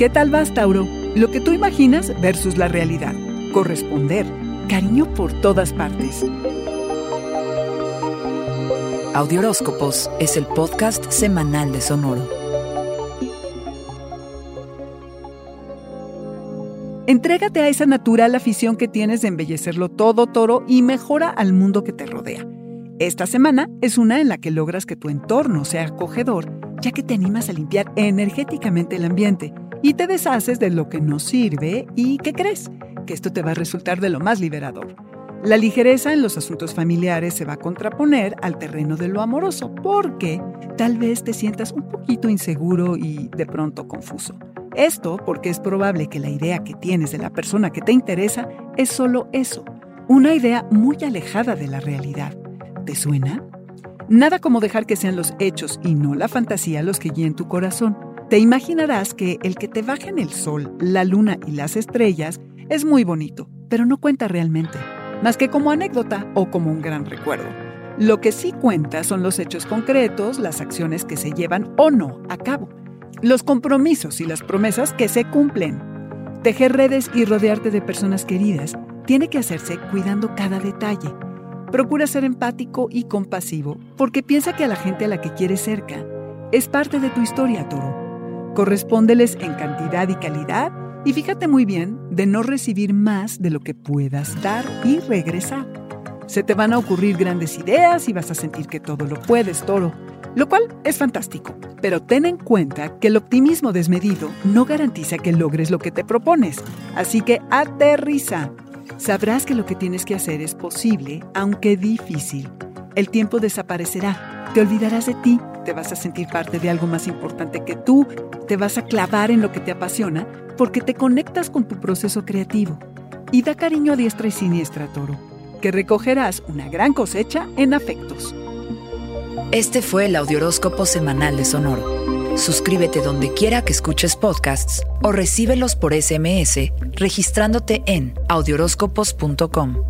¿Qué tal vas, Tauro? Lo que tú imaginas versus la realidad. Corresponder. Cariño por todas partes. Audioróscopos es el podcast semanal de Sonoro. Entrégate a esa natural afición que tienes de embellecerlo todo, toro, y mejora al mundo que te rodea. Esta semana es una en la que logras que tu entorno sea acogedor, ya que te animas a limpiar energéticamente el ambiente y te deshaces de lo que no sirve y ¿qué crees? Que esto te va a resultar de lo más liberador. La ligereza en los asuntos familiares se va a contraponer al terreno de lo amoroso, porque tal vez te sientas un poquito inseguro y de pronto confuso. Esto porque es probable que la idea que tienes de la persona que te interesa es solo eso, una idea muy alejada de la realidad. ¿Te suena? Nada como dejar que sean los hechos y no la fantasía los que guíen tu corazón. Te imaginarás que el que te bajen el sol, la luna y las estrellas es muy bonito, pero no cuenta realmente, más que como anécdota o como un gran recuerdo. Lo que sí cuenta son los hechos concretos, las acciones que se llevan o no a cabo, los compromisos y las promesas que se cumplen. Tejer redes y rodearte de personas queridas tiene que hacerse cuidando cada detalle Procura ser empático y compasivo, porque piensa que a la gente a la que quieres cerca es parte de tu historia, toro. Correspóndeles en cantidad y calidad y fíjate muy bien de no recibir más de lo que puedas dar y regresar. Se te van a ocurrir grandes ideas y vas a sentir que todo lo puedes, toro, lo cual es fantástico. Pero ten en cuenta que el optimismo desmedido no garantiza que logres lo que te propones. Así que aterriza Sabrás que lo que tienes que hacer es posible, aunque difícil. El tiempo desaparecerá, te olvidarás de ti, te vas a sentir parte de algo más importante que tú, te vas a clavar en lo que te apasiona porque te conectas con tu proceso creativo. Y da cariño a diestra y siniestra, toro, que recogerás una gran cosecha en afectos. Este fue el Audioróscopo Semanal de Sonoro. Suscríbete donde quiera que escuches podcasts o recíbelos por SMS registrándote en audioróscopos.com.